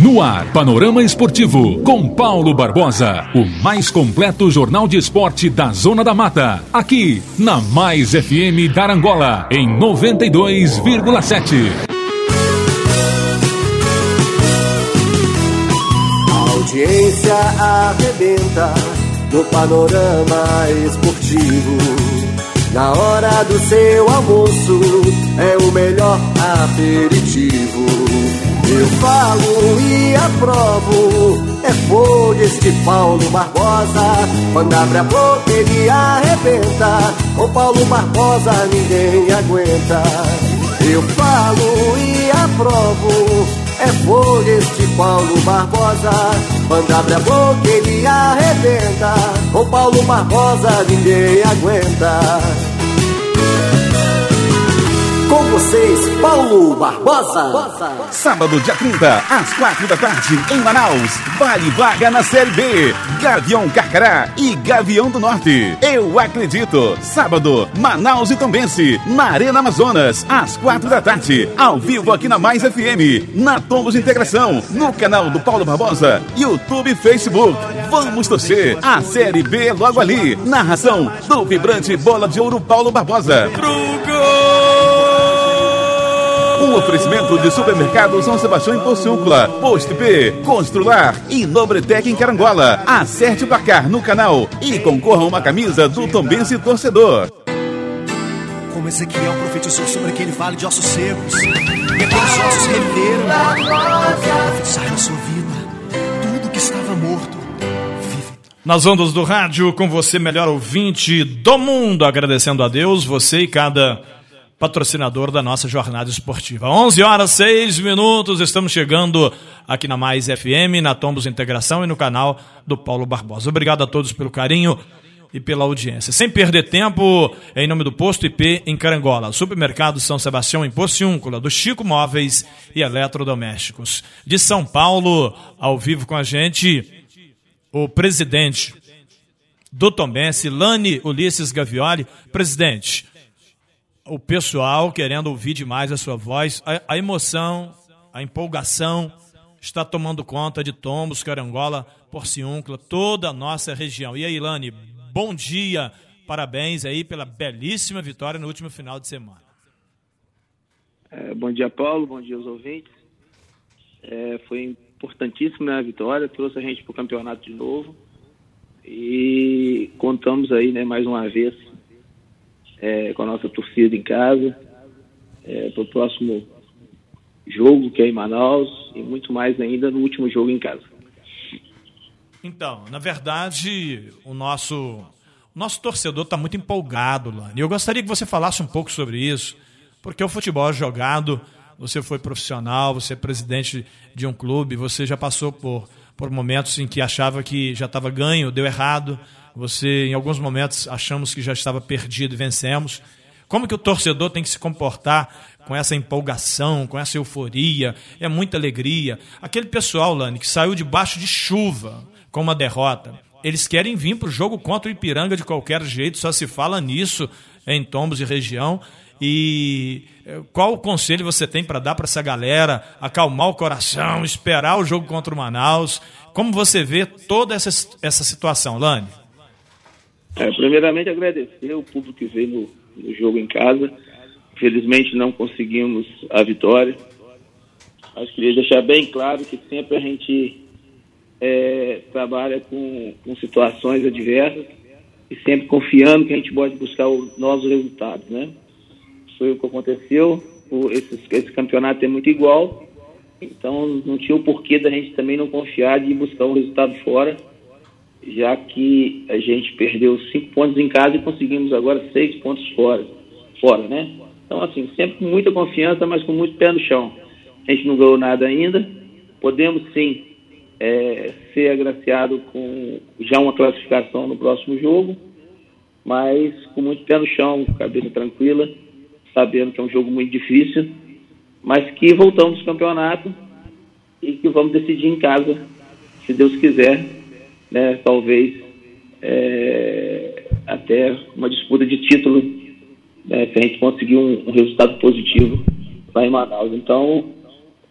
No ar, Panorama Esportivo, com Paulo Barbosa, o mais completo jornal de esporte da Zona da Mata. Aqui, na Mais FM Darangola, em 92,7. A audiência arrebenta no Panorama Esportivo. Na hora do seu almoço, é o melhor aperitivo. Eu falo e aprovo, é folha este Paulo Barbosa. Quando abre a boca ele arrebenta, o Paulo Barbosa ninguém aguenta. Eu falo e aprovo, é folha este Paulo Barbosa. Quando abre a boca ele arrebenta, o Paulo Barbosa ninguém aguenta. Paulo Barbosa. Sábado, dia 30, às 4 da tarde, em Manaus. Vale vaga na Série B. Gavião Carcará e Gavião do Norte. Eu acredito. Sábado, Manaus e Tombense, na Arena Amazonas, às 4 da tarde. Ao vivo aqui na Mais FM, na Tombos Integração, no canal do Paulo Barbosa, YouTube e Facebook. Vamos torcer. A Série B logo ali. Narração do vibrante Bola de Ouro Paulo Barbosa. Pro gol! Um oferecimento de supermercado São Sebastião em Pociúncula, Posto P, Constrular e Nobretec em Carangola. Acerte o placar no canal e concorra a uma camisa do Tombense Torcedor. Como Ezequiel profetizou sobre aquele vale de ossos secos, e aqueles ossos reviveram. Profetizar na sua vida tudo que estava morto. Nas ondas do rádio, com você, melhor ouvinte do mundo, agradecendo a Deus, você e cada patrocinador da nossa jornada esportiva. 11 horas 6 minutos, estamos chegando aqui na Mais FM, na Tombos Integração e no canal do Paulo Barbosa. Obrigado a todos pelo carinho e pela audiência. Sem perder tempo, em nome do Posto IP em Carangola, Supermercado São Sebastião em Pociúncula, do Chico Móveis e Eletrodomésticos. De São Paulo, ao vivo com a gente, o presidente do Tombense, Lani Ulisses Gavioli. Presidente, o pessoal querendo ouvir demais a sua voz, a, a emoção, a empolgação está tomando conta de Tombos, Carangola, Porciúncula, toda a nossa região. E aí, Ilane, bom dia, parabéns aí pela belíssima vitória no último final de semana. É, bom dia, Paulo, bom dia aos ouvintes. É, foi importantíssima a vitória, trouxe a gente para o campeonato de novo e contamos aí, né, mais uma vez é, com a nossa torcida em casa, é, para o próximo jogo, que é em Manaus, e muito mais ainda no último jogo em casa. Então, na verdade, o nosso, o nosso torcedor está muito empolgado, Lani. Eu gostaria que você falasse um pouco sobre isso, porque o futebol é jogado, você foi profissional, você é presidente de um clube, você já passou por, por momentos em que achava que já estava ganho, deu errado, você, em alguns momentos, achamos que já estava perdido e vencemos. Como que o torcedor tem que se comportar com essa empolgação, com essa euforia? É muita alegria. Aquele pessoal, Lani, que saiu debaixo de chuva com uma derrota, eles querem vir para o jogo contra o Ipiranga de qualquer jeito, só se fala nisso em Tombos e região. E eh, qual o conselho você tem para dar para essa galera acalmar o coração, esperar o jogo contra o Manaus? Como você vê toda essa, essa situação, Lani? É, primeiramente, agradecer o público que veio no, no jogo em casa. Infelizmente, não conseguimos a vitória. Mas queria deixar bem claro que sempre a gente é, trabalha com, com, situações adversas e sempre confiando que a gente pode buscar os nossos resultados, né? Foi o que aconteceu. O, esse, esse campeonato é muito igual, então não tinha o porquê da gente também não confiar de buscar o resultado fora já que a gente perdeu cinco pontos em casa e conseguimos agora seis pontos fora, fora, né? Então, assim, sempre com muita confiança, mas com muito pé no chão. A gente não ganhou nada ainda. Podemos, sim, é, ser agraciado com já uma classificação no próximo jogo, mas com muito pé no chão, cabeça tranquila, sabendo que é um jogo muito difícil, mas que voltamos ao campeonato e que vamos decidir em casa, se Deus quiser, né, talvez é, até uma disputa de título, né, se a gente conseguir um, um, resultado positivo lá em Manaus. Então,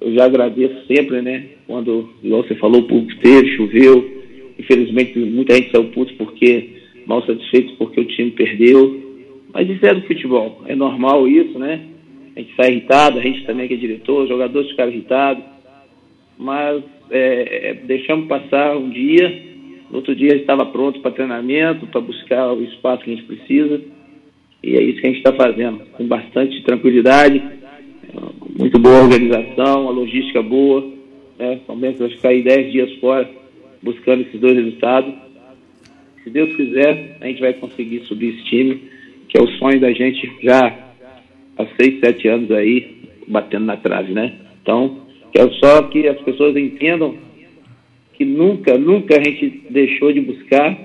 eu já agradeço sempre, né? Quando, igual você falou, o público teve, choveu. Infelizmente, muita gente saiu puto porque, mal satisfeito porque o time perdeu. Mas isso é do futebol, é normal isso, né? A gente sai irritado, a gente também que é diretor, jogadores ficaram irritados. Mas é, é, deixamos passar um dia, no outro dia estava pronto para treinamento, para buscar o espaço que a gente precisa. E é isso que a gente está fazendo, com bastante tranquilidade, muito boa organização, a logística boa. Né? Também vai ficar aí 10 dias fora buscando esses dois resultados. Se Deus quiser, a gente vai conseguir subir esse time, que é o sonho da gente já há 6, 7 anos aí, batendo na trave, né? Então, quero só que as pessoas entendam que nunca, nunca a gente deixou de buscar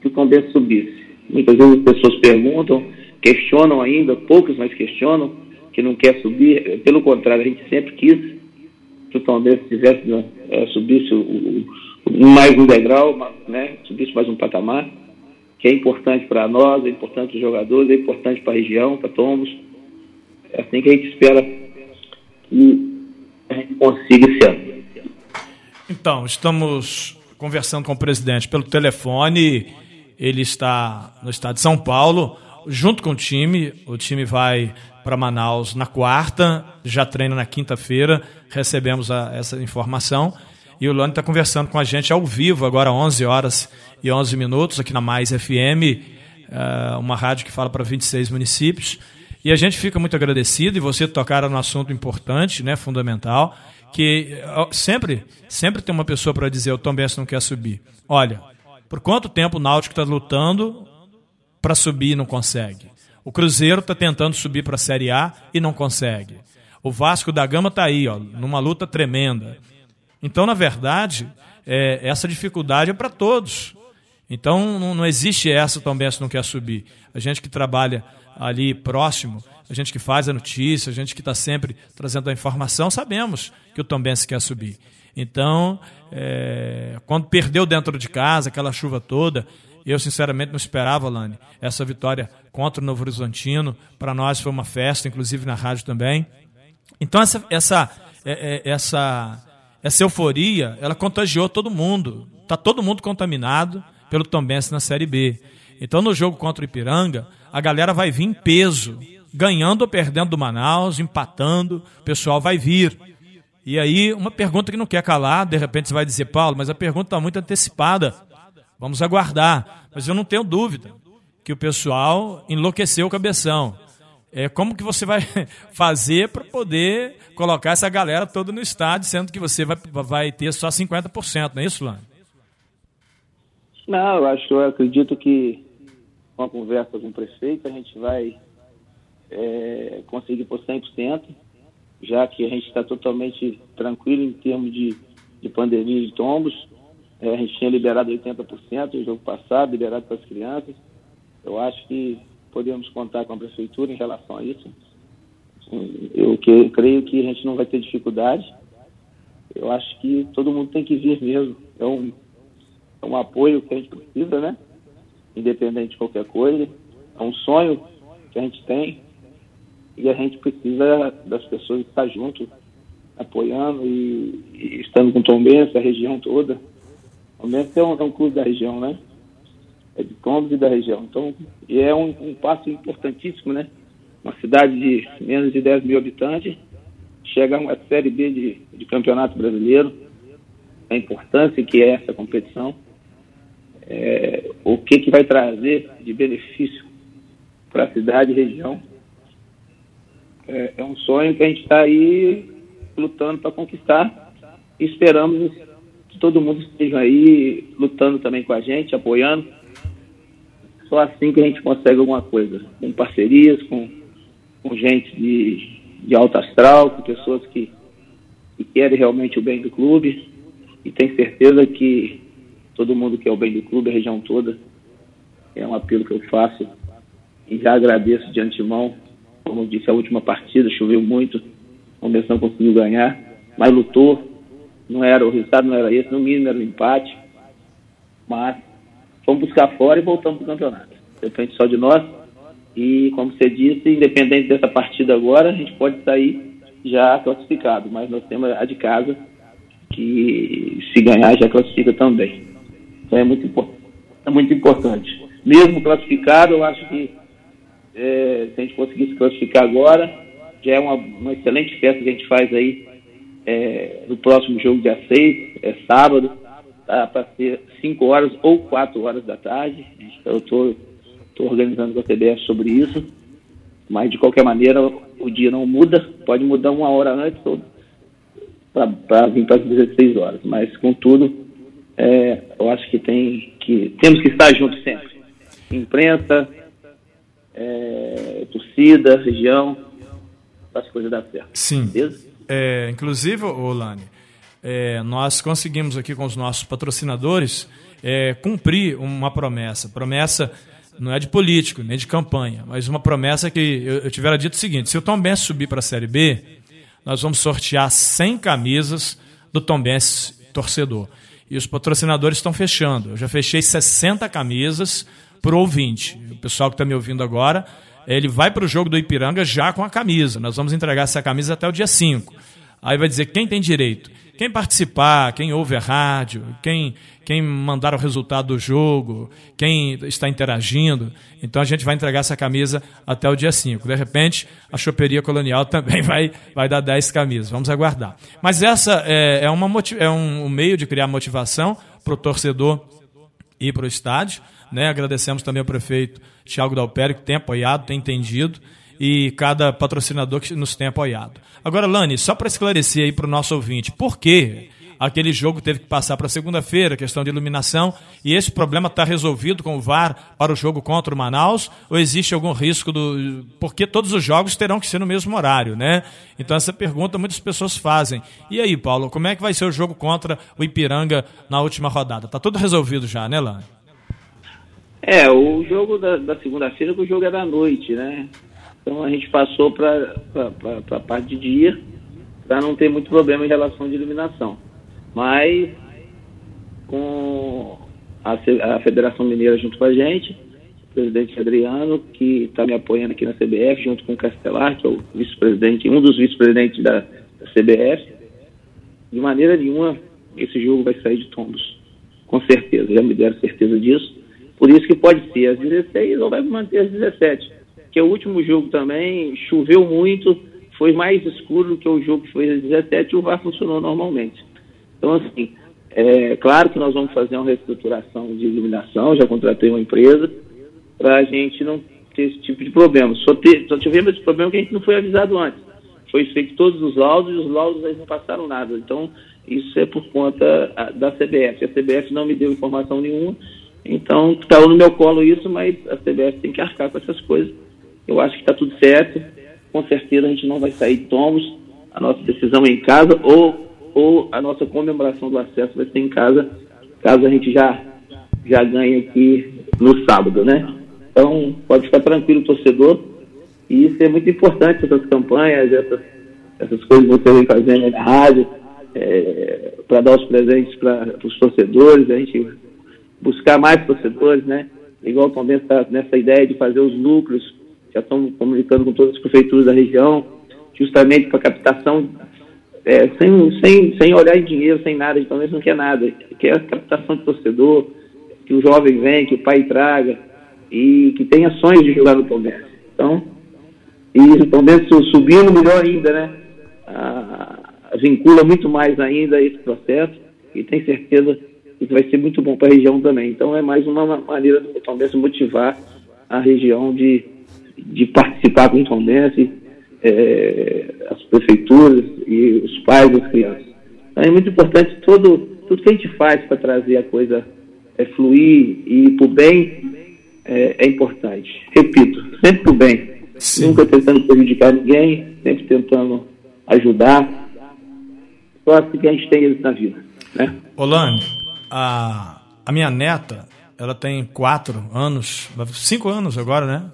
que o Tombense subisse. Muitas vezes as pessoas perguntam, questionam ainda, poucos mas questionam, que não quer subir. Pelo contrário, a gente sempre quis que o Tombense tivesse, é, subisse o, o, mais um degrau, né, subisse mais um patamar, que é importante para nós, é importante para os jogadores, é importante para a região, para Tomos. É assim que a gente espera que a gente consiga esse ano. Então, estamos conversando com o presidente pelo telefone. Ele está no estado de São Paulo, junto com o time. O time vai para Manaus na quarta, já treina na quinta-feira, recebemos a, essa informação. E o Lone está conversando com a gente ao vivo, agora 11 horas e 11 minutos, aqui na Mais FM, eh, uma rádio que fala para 26 municípios. E a gente fica muito agradecido, e você tocar no assunto importante, né, fundamental, que sempre, sempre tem uma pessoa para dizer o Tom Benz não quer subir. Olha, por quanto tempo o Náutico está lutando para subir e não consegue? O Cruzeiro está tentando subir para a Série A e não consegue. O Vasco da Gama está aí, ó, numa luta tremenda. Então, na verdade, é, essa dificuldade é para todos. Então, não, não, existe essa também se não quer subir. A gente que trabalha ali próximo, a gente que faz a notícia, a gente que está sempre trazendo a informação, sabemos que o Tombense quer subir. Então, é, quando perdeu dentro de casa, aquela chuva toda, eu, sinceramente, não esperava, Lani, essa vitória contra o Novo Horizontino. Para nós foi uma festa, inclusive na rádio também. Então, essa, essa, é, é, essa, essa euforia, ela contagiou todo mundo. Está todo mundo contaminado pelo Tombense na Série B. Então, no jogo contra o Ipiranga, a galera vai vir em peso, ganhando ou perdendo do Manaus, empatando, o pessoal vai vir. E aí, uma pergunta que não quer calar, de repente você vai dizer, Paulo, mas a pergunta está muito antecipada. Vamos aguardar. Mas eu não tenho dúvida que o pessoal enlouqueceu o cabeção. É, como que você vai fazer para poder colocar essa galera toda no estádio, sendo que você vai, vai ter só 50%, não é isso, Lani? Não, eu acho, eu acredito que com a conversa com o prefeito a gente vai é, conseguir por 100%, já que a gente está totalmente tranquilo em termos de, de pandemia de tombos. É, a gente tinha liberado 80% no jogo passado, liberado para as crianças. Eu acho que podemos contar com a prefeitura em relação a isso. Eu, que, creio que a gente não vai ter dificuldade. Eu acho que todo mundo tem que vir mesmo. É um, é um apoio que a gente precisa, né? Independente de qualquer coisa. É um sonho que a gente tem. E a gente precisa das pessoas estar junto, apoiando e, e estando com o Tom Benz, a região toda Mestre é um, é um clube da região, né? É de Combos e da região. Então, e é um, um passo importantíssimo, né? Uma cidade de menos de 10 mil habitantes, chega a uma Série B de, de Campeonato Brasileiro, a importância que é essa competição, é, o que, que vai trazer de benefício para a cidade e região. É, é um sonho que a gente está aí lutando para conquistar e esperamos todo mundo esteja aí lutando também com a gente, apoiando. Só assim que a gente consegue alguma coisa. Com parcerias, com, com gente de, de alto astral, com pessoas que, que querem realmente o bem do clube. E tenho certeza que todo mundo quer o bem do clube, a região toda. É um apelo que eu faço. E já agradeço de antemão. Como eu disse, a última partida choveu muito. A não conseguiu ganhar, mas lutou, não era, o resultado não era esse, no mínimo era um empate. Mas fomos buscar fora e voltamos para o campeonato. Depende só de nós. E, como você disse, independente dessa partida agora, a gente pode sair já classificado, mas nós temos a de casa, que se ganhar já classifica também. Então é muito, é muito importante. Mesmo classificado, eu acho que é, se a gente conseguir se classificar agora, já é uma, uma excelente festa que a gente faz aí é, no próximo jogo dia 6, é sábado, tá, para ser 5 horas ou 4 horas da tarde. Eu estou organizando com a TBS sobre isso, mas de qualquer maneira o dia não muda, pode mudar uma hora antes para vir para as 16 horas, mas contudo, é, eu acho que tem que temos que estar juntos sempre. Imprensa, é, torcida, região, para as coisas dar certo. Sim. É, inclusive, Olane, é, nós conseguimos aqui com os nossos patrocinadores é, cumprir uma promessa. Promessa não é de político, nem de campanha, mas uma promessa que eu, eu tivera dito o seguinte: se o Tom Benz subir para a Série B, nós vamos sortear 100 camisas do Tom Benz torcedor. E os patrocinadores estão fechando. Eu já fechei 60 camisas para o ouvinte. O pessoal que está me ouvindo agora, ele vai para o jogo do Ipiranga já com a camisa. Nós vamos entregar essa camisa até o dia 5. Aí vai dizer quem tem direito. Quem participar, quem ouve a rádio, quem, quem mandar o resultado do jogo, quem está interagindo. Então a gente vai entregar essa camisa até o dia 5. De repente, a Choperia Colonial também vai, vai dar 10 camisas. Vamos aguardar. Mas essa é, é, uma, é um, meio de criar motivação para o torcedor ir para o estádio. Né? Agradecemos também ao prefeito Tiago Dalpério, que tem apoiado, tem entendido e cada patrocinador que nos tem apoiado. Agora, Lani, só para esclarecer aí para o nosso ouvinte, por que aquele jogo teve que passar para segunda-feira, questão de iluminação, e esse problema está resolvido com o VAR para o jogo contra o Manaus, ou existe algum risco do. Porque todos os jogos terão que ser no mesmo horário, né? Então, essa pergunta muitas pessoas fazem. E aí, Paulo, como é que vai ser o jogo contra o Ipiranga na última rodada? Está tudo resolvido já, né, Lani? É, o jogo da, da segunda-feira, o jogo é da noite, né? Então a gente passou para a parte de dia para não ter muito problema em relação de iluminação. Mas com a, a Federação Mineira junto com a gente, o presidente Adriano, que está me apoiando aqui na CBF, junto com o Castelar, que é o vice-presidente, um dos vice-presidentes da, da CBF, de maneira nenhuma esse jogo vai sair de tombos. Com certeza, já me deram certeza disso. Por isso que pode ser às 16 ou vai manter às 17 que o último jogo também choveu muito, foi mais escuro do que o jogo que foi às 17 e o VAR funcionou normalmente. Então, assim, é claro que nós vamos fazer uma reestruturação de iluminação, já contratei uma empresa, para a gente não ter esse tipo de problema. Só, ter, só tivemos esse problema que a gente não foi avisado antes. Foi feito todos os laudos e os laudos eles não passaram nada. Então, isso é por conta da CBF. A CBF não me deu informação nenhuma, então caiu no meu colo isso, mas a CBF tem que arcar com essas coisas eu acho que está tudo certo. Com certeza a gente não vai sair tomos. A nossa decisão é em casa ou, ou a nossa comemoração do acesso vai ser em casa, caso a gente já, já ganhe aqui no sábado, né? Então, pode ficar tranquilo, torcedor. E isso é muito importante, essas campanhas, essas, essas coisas que você vem fazendo na rádio, é, para dar os presentes para os torcedores, a gente buscar mais torcedores, né? Igual também está nessa ideia de fazer os núcleos já estamos comunicando com todas as prefeituras da região, justamente para captação, é, sem, sem, sem olhar em dinheiro, sem nada, então eles não quer nada, quer a captação de torcedor, que o jovem venha, que o pai traga, e que tenha sonhos de jogar no Palmeiras. Então, e o Palmeiras subindo, melhor ainda, né? Ah, vincula muito mais ainda esse processo, e tem certeza que vai ser muito bom para a região também. Então é mais uma maneira do Palmeiras motivar a região de de participar principalmente é, as prefeituras e os pais das crianças. Então é muito importante todo, tudo que a gente faz para trazer a coisa é, fluir e para o bem é, é, importante. Repito, sempre para o bem. Sim. Nunca tentando prejudicar ninguém, sempre tentando ajudar. Só assim que a gente tem isso na vida. Né? Olane, a, a minha neta, ela tem quatro anos, cinco anos agora, né?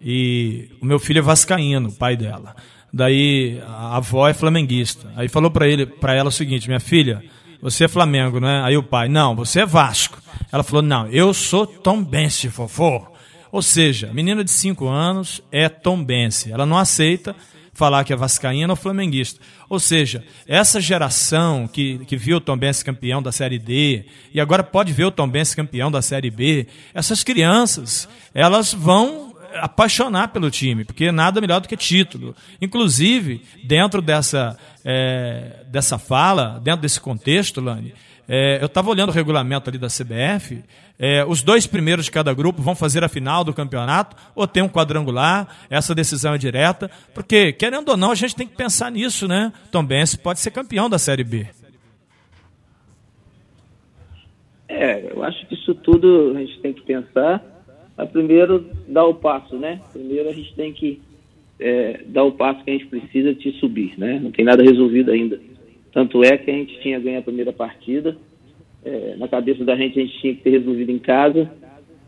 E o meu filho é vascaíno, o pai dela. Daí a avó é flamenguista. Aí falou para ele, para ela o seguinte: "Minha filha, você é Flamengo, não é?" Aí o pai: "Não, você é Vasco." Ela falou: "Não, eu sou Tom Bense, fofô." Ou seja, menina de 5 anos é Tom Bense. Ela não aceita falar que é vascaíno ou flamenguista. Ou seja, essa geração que, que viu o Tombense campeão da Série D e agora pode ver o Tombense campeão da Série B, essas crianças, elas vão apaixonar pelo time, porque nada melhor do que título. Inclusive, dentro dessa, é, dessa fala, dentro desse contexto, Lani, é, eu estava olhando o regulamento ali da CBF. É, os dois primeiros de cada grupo vão fazer a final do campeonato ou tem um quadrangular. Essa decisão é direta, porque querendo ou não a gente tem que pensar nisso, né? Tom Benz pode ser campeão da Série B. É, eu acho que isso tudo a gente tem que pensar. Primeiro dar o passo, né? Primeiro a gente tem que é, dar o passo que a gente precisa de subir, né? Não tem nada resolvido ainda. Tanto é que a gente tinha ganho a primeira partida, é, na cabeça da gente a gente tinha que ter resolvido em casa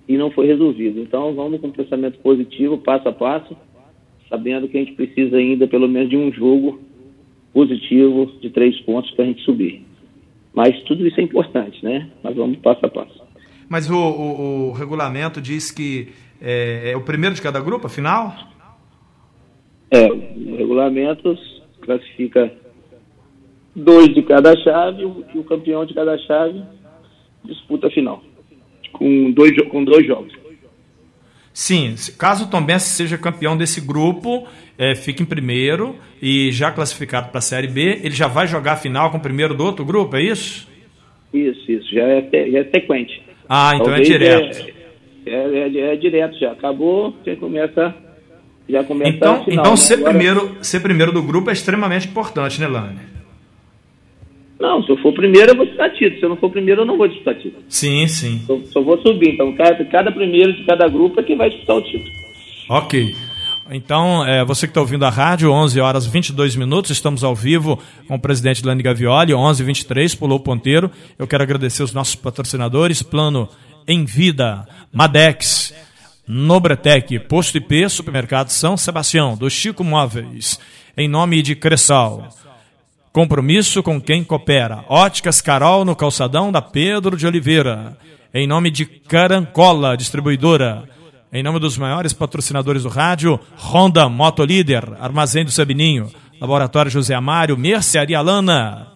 e não foi resolvido. Então vamos com um pensamento positivo, passo a passo, sabendo que a gente precisa ainda pelo menos de um jogo positivo de três pontos para a gente subir. Mas tudo isso é importante, né? Mas vamos passo a passo. Mas o, o, o regulamento diz que é, é, o primeiro de cada grupo, afinal? É, o regulamento classifica dois de cada chave e o campeão de cada chave disputa a final. Com dois, com dois jogos. Sim, caso o Tombense seja campeão desse grupo, é, fique em primeiro e já classificado para a Série B, ele já vai jogar a final com o primeiro do outro grupo, é isso? Isso, isso, já é, já é sequente. Ah, então é Talvez é direto. É, é, é, direto já, acabou, você começa, já começa então, a final. Então ser, Agora... primeiro, ser primeiro do grupo é extremamente importante, né, Lane? Não, se eu for primeiro, eu vou disputar título. Se eu não for primeiro, eu não vou disputar título. Sim, sim. Só, só vou subir. Então, cada, cada primeiro de cada grupo é quem vai disputar o título. Ok. Então, é, você que está ouvindo a rádio, 11 horas 22 minutos, estamos ao vivo com o presidente Lani Gavioli, 11 23 pulou o ponteiro. Eu quero agradecer os nossos patrocinadores, Plano em Vida, Madex, Nobretec, Posto IP, Supermercado São Sebastião, do Chico Móveis, em nome de Cressal. Compromisso com quem coopera. Óticas Carol no calçadão da Pedro de Oliveira. Em nome de Carancola, distribuidora. Em nome dos maiores patrocinadores do rádio, Honda Motolíder, Armazém do Sabininho, Laboratório José Amário, Mercearia Lana,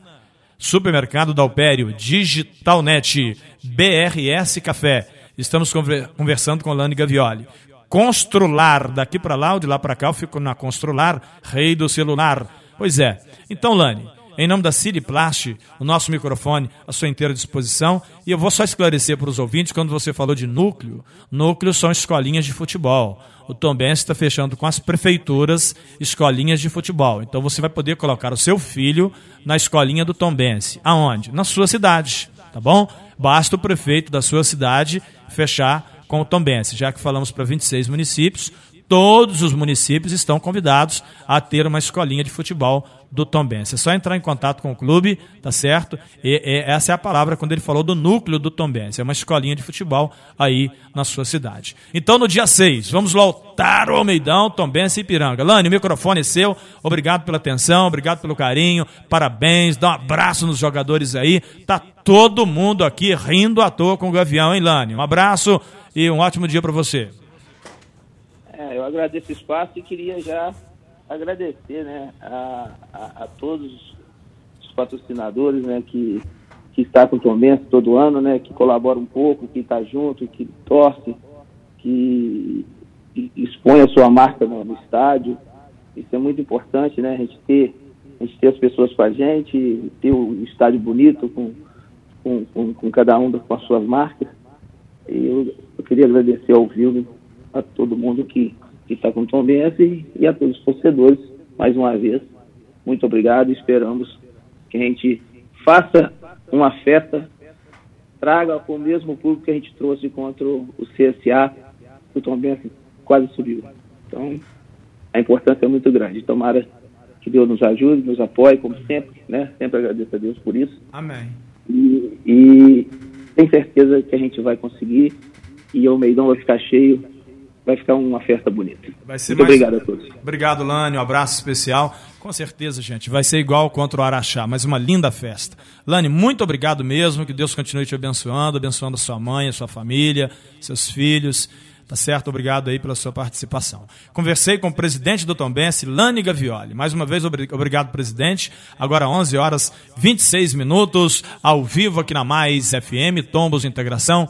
Supermercado Dalpério, Digitalnet, BRS Café. Estamos conversando com Lani Gavioli. Constrular, daqui para lá ou de lá para cá, eu fico na Constrular, rei do celular. Pois é. Então, Lani, em nome da Plast, o nosso microfone à sua inteira disposição. E eu vou só esclarecer para os ouvintes, quando você falou de núcleo, núcleo são escolinhas de futebol. O Tom Benz está fechando com as prefeituras escolinhas de futebol. Então você vai poder colocar o seu filho na escolinha do Tom Benz. Aonde? Na sua cidade, tá bom? Basta o prefeito da sua cidade fechar com o Tom Benz. Já que falamos para 26 municípios, todos os municípios estão convidados a ter uma escolinha de futebol do Tom Benz. É só entrar em contato com o clube, tá certo? E, e, essa é a palavra quando ele falou do núcleo do Tom Benz. É uma escolinha de futebol aí na sua cidade. Então, no dia 6, vamos lotar o Almeidão, Tom Benz e Ipiranga. Lani, o microfone é seu. Obrigado pela atenção, obrigado pelo carinho. Parabéns, dá um abraço nos jogadores aí. Tá todo mundo aqui rindo à toa com o Gavião, hein, Lani? Um abraço e um ótimo dia para você. É, eu agradeço o espaço e queria já agradecer né, a, a, a, todos os patrocinadores né, que, que está com o Tom Benz todo ano, né, que colabora um pouco, que está junto, que torce, que expõe a sua marca no, no, estádio. Isso é muito importante, né? A gente ter, a gente ter as pessoas com a gente, ter o estádio bonito com, com, com, com cada um com as suas marcas. E eu, eu queria agradecer ao vivo a todo mundo que que está com o Tom Benz e, e a todos os torcedores, mais uma vez, muito obrigado. Esperamos que a gente faça uma festa, traga com o mesmo público que a gente trouxe contra o CSA, o Tom Benz quase subiu. Então, a importância é muito grande. Tomara que Deus nos ajude, nos apoie, como sempre, né? Sempre agradeço a Deus por isso. Amém. E, e tenho certeza que a gente vai conseguir e o Meidão vai ficar cheio vai ficar uma festa bonita. Vai ser Muito mais... obrigado a todos. Obrigado, Lani. Um abraço especial. Com certeza, gente, vai ser igual contra o Araxá, mas uma linda festa. Lani, muito obrigado mesmo. Que Deus continue te abençoando, abençoando a sua mãe, a sua família, seus filhos. Tá certo? Obrigado aí pela sua participação. Conversei com o presidente do Tombense, Lani Gavioli. Mais uma vez, obrigado, presidente. Agora 11 horas 26 minutos, ao vivo aqui na Mais FM, Tombos Integração,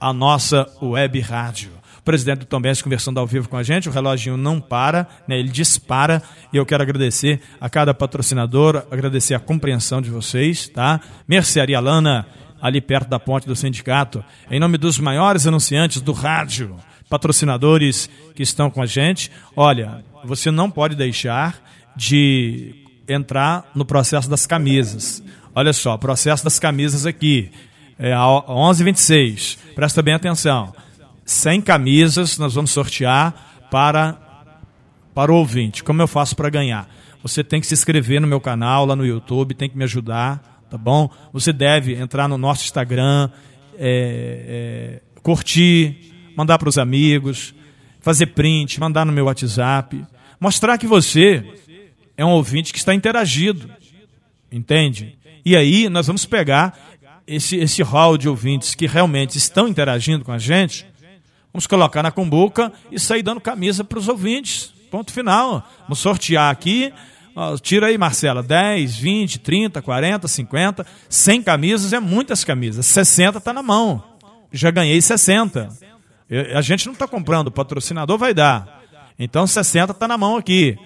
a nossa web rádio. Presidente do Tombense conversando ao vivo com a gente, o reloginho não para, né, ele dispara, e eu quero agradecer a cada patrocinador, agradecer a compreensão de vocês, tá? Mercearia Lana, ali perto da ponte do sindicato, em nome dos maiores anunciantes do rádio, patrocinadores que estão com a gente. Olha, você não pode deixar de entrar no processo das camisas. Olha só, processo das camisas aqui, é 11:26. Presta bem atenção. 100 camisas nós vamos sortear para para o ouvinte. Como eu faço para ganhar? Você tem que se inscrever no meu canal lá no YouTube, tem que me ajudar tá bom? Você deve entrar no nosso Instagram, é, é, curtir, mandar para os amigos, fazer print, mandar no meu WhatsApp, mostrar que você é um ouvinte que está interagido, entende? E aí nós vamos pegar esse, esse hall de ouvintes que realmente estão interagindo com a gente, vamos colocar na cumbuca e sair dando camisa para os ouvintes. Ponto final. Vamos sortear aqui tira aí, Marcela, 10, 20, 30, 40, 50, 100 camisas é muitas camisas. 60 está na mão. Já ganhei 60. Eu, a gente não está comprando, o patrocinador vai dar. Então 60 está na mão aqui.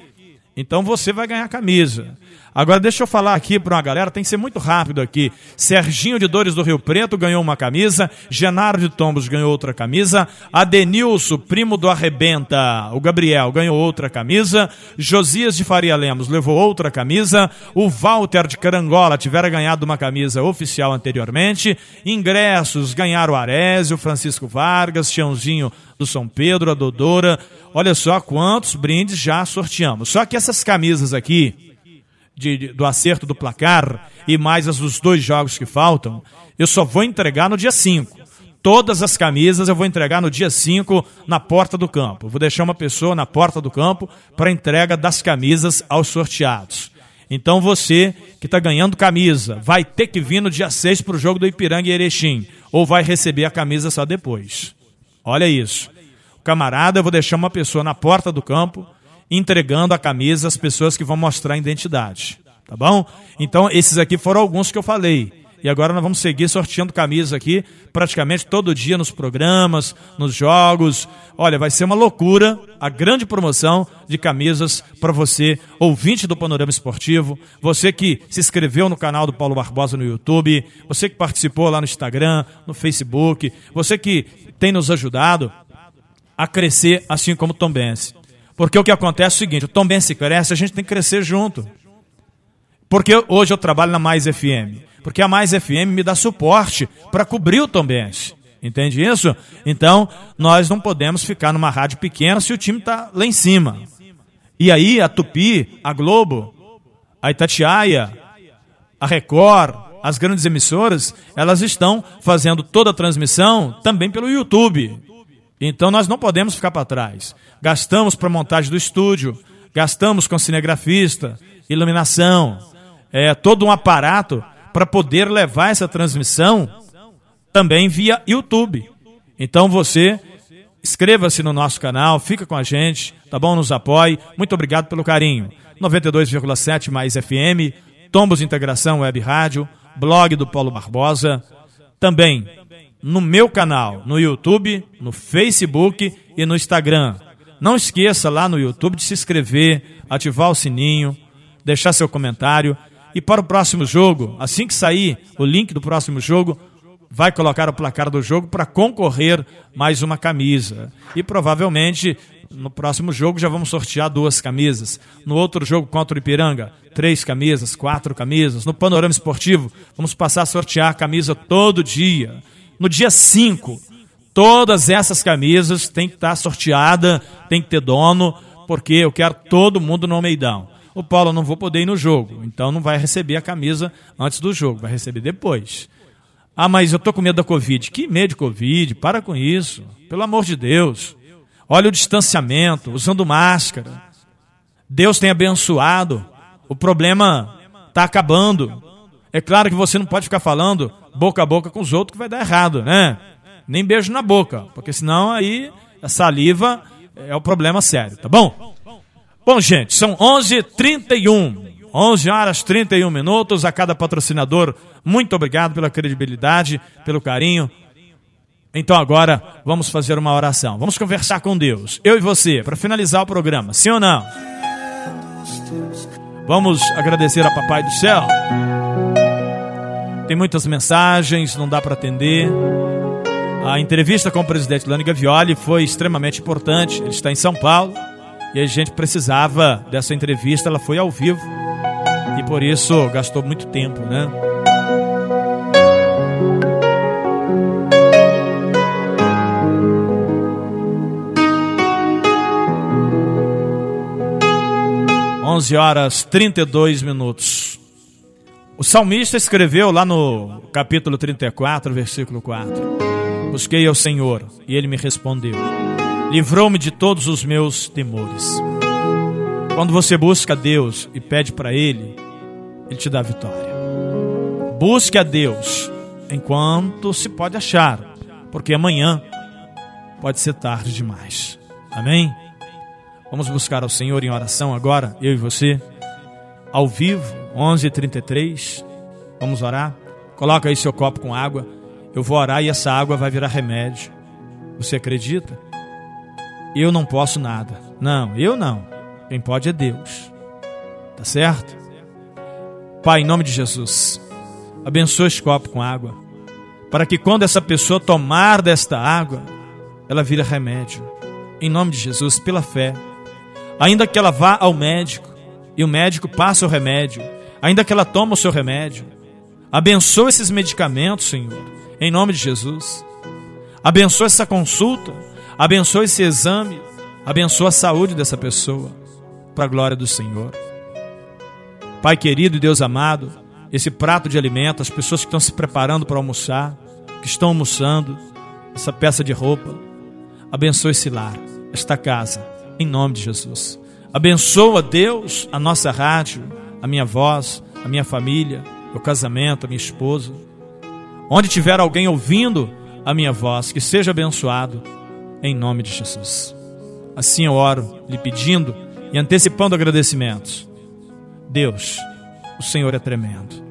Então você vai ganhar camisa. Agora deixa eu falar aqui para uma galera, tem que ser muito rápido aqui. Serginho de Dores do Rio Preto ganhou uma camisa, Genaro de Tombos ganhou outra camisa, Adenilson, primo do Arrebenta, o Gabriel ganhou outra camisa, Josias de Faria Lemos levou outra camisa, o Walter de Carangola tivera ganhado uma camisa oficial anteriormente, ingressos ganharam Arésio, Francisco Vargas, Chãozinho do São Pedro, a Dodora. Olha só quantos brindes já sorteamos. Só que essas camisas aqui, de, do acerto do placar e mais dos dois jogos que faltam, eu só vou entregar no dia 5. Todas as camisas eu vou entregar no dia 5 na porta do campo. Vou deixar uma pessoa na porta do campo para entrega das camisas aos sorteados. Então você que está ganhando camisa vai ter que vir no dia 6 para o jogo do Ipiranga e Erechim. Ou vai receber a camisa só depois. Olha isso. Camarada, eu vou deixar uma pessoa na porta do campo entregando a camisa às pessoas que vão mostrar a identidade. Tá bom? Então, esses aqui foram alguns que eu falei. E agora nós vamos seguir sorteando camisas aqui, praticamente todo dia nos programas, nos jogos. Olha, vai ser uma loucura a grande promoção de camisas para você, ouvinte do Panorama Esportivo, você que se inscreveu no canal do Paulo Barbosa no YouTube, você que participou lá no Instagram, no Facebook, você que tem nos ajudado a crescer assim como Tom Benz. Porque o que acontece é o seguinte: o Tom se cresce, a gente tem que crescer junto. Porque hoje eu trabalho na Mais FM. Porque a Mais FM me dá suporte para cobrir o Tom Benz. Entende isso? Então, nós não podemos ficar numa rádio pequena se o time está lá em cima. E aí, a Tupi, a Globo, a Itatiaia, a Record, as grandes emissoras, elas estão fazendo toda a transmissão também pelo YouTube. Então nós não podemos ficar para trás. Gastamos para montagem do estúdio, gastamos com cinegrafista, iluminação, é, todo um aparato para poder levar essa transmissão também via YouTube. Então você inscreva-se no nosso canal, fica com a gente, tá bom? Nos apoie. Muito obrigado pelo carinho. 92,7 mais FM, Tombos Integração Web Rádio, blog do Paulo Barbosa. Também no meu canal, no YouTube, no Facebook e no Instagram. Não esqueça lá no YouTube de se inscrever, ativar o sininho, deixar seu comentário. E para o próximo jogo, assim que sair o link do próximo jogo, vai colocar o placar do jogo para concorrer mais uma camisa. E provavelmente no próximo jogo já vamos sortear duas camisas. No outro jogo contra o Ipiranga, três camisas, quatro camisas. No panorama esportivo, vamos passar a sortear camisa todo dia. No dia 5, todas essas camisas têm que estar sorteada, tem que ter dono, porque eu quero todo mundo no Almeidão. O Paulo não vou poder ir no jogo, então não vai receber a camisa antes do jogo, vai receber depois. Ah, mas eu tô com medo da Covid. Que medo de Covid? Para com isso. Pelo amor de Deus. Olha o distanciamento, usando máscara. Deus tem abençoado. O problema está acabando. É claro que você não pode ficar falando boca a boca com os outros que vai dar errado, né? Nem beijo na boca, porque senão aí a saliva é o problema sério, tá bom? Bom, gente, são 11h31. 11 horas 31 minutos a cada patrocinador. Muito obrigado pela credibilidade, pelo carinho. Então agora vamos fazer uma oração. Vamos conversar com Deus, eu e você, para finalizar o programa. Sim ou não? Vamos agradecer a Papai do Céu. Tem muitas mensagens, não dá para atender. A entrevista com o presidente Lani Gavioli foi extremamente importante. Ele está em São Paulo e a gente precisava dessa entrevista. Ela foi ao vivo e por isso gastou muito tempo, né? Onze horas trinta e dois minutos. O salmista escreveu lá no capítulo 34, versículo 4. Busquei ao Senhor e ele me respondeu. Livrou-me de todos os meus temores. Quando você busca a Deus e pede para Ele, Ele te dá vitória. Busque a Deus enquanto se pode achar, porque amanhã pode ser tarde demais. Amém? Vamos buscar ao Senhor em oração agora, eu e você, ao vivo, 11h33. Vamos orar? Coloca aí seu copo com água. Eu vou orar e essa água vai virar remédio. Você acredita? Eu não posso nada. Não, eu não. Quem pode é Deus. Tá certo? Pai, em nome de Jesus, abençoa esse copo com água, para que quando essa pessoa tomar desta água, ela vira remédio. Em nome de Jesus, pela fé. Ainda que ela vá ao médico e o médico passe o remédio, ainda que ela tome o seu remédio, abençoa esses medicamentos, Senhor, em nome de Jesus. Abençoa essa consulta, abençoa esse exame, abençoa a saúde dessa pessoa, para a glória do Senhor. Pai querido e Deus amado, esse prato de alimento, as pessoas que estão se preparando para almoçar, que estão almoçando, essa peça de roupa, abençoa esse lar, esta casa, em nome de Jesus. Abençoa, Deus, a nossa rádio, a minha voz, a minha família, o casamento, a minha esposa. Onde tiver alguém ouvindo a minha voz, que seja abençoado, em nome de Jesus. Assim eu oro, lhe pedindo e antecipando agradecimentos. Deus, o Senhor é tremendo.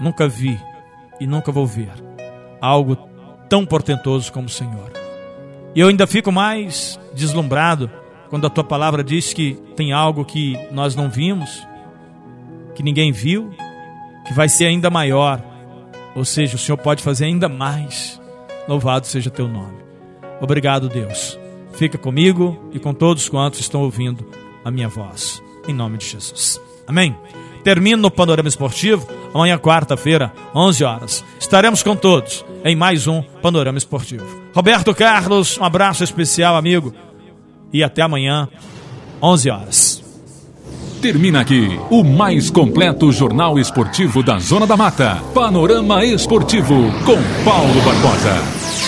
Nunca vi e nunca vou ver algo tão portentoso como o Senhor. E eu ainda fico mais deslumbrado quando a tua palavra diz que tem algo que nós não vimos, que ninguém viu, que vai ser ainda maior. Ou seja, o Senhor pode fazer ainda mais. Louvado seja teu nome. Obrigado, Deus. Fica comigo e com todos quantos estão ouvindo a minha voz. Em nome de Jesus. Amém. Termino no Panorama Esportivo. Amanhã, quarta-feira, 11 horas. Estaremos com todos em mais um Panorama Esportivo. Roberto Carlos, um abraço especial, amigo. E até amanhã, 11 horas. Termina aqui o mais completo jornal esportivo da Zona da Mata. Panorama Esportivo com Paulo Barbosa.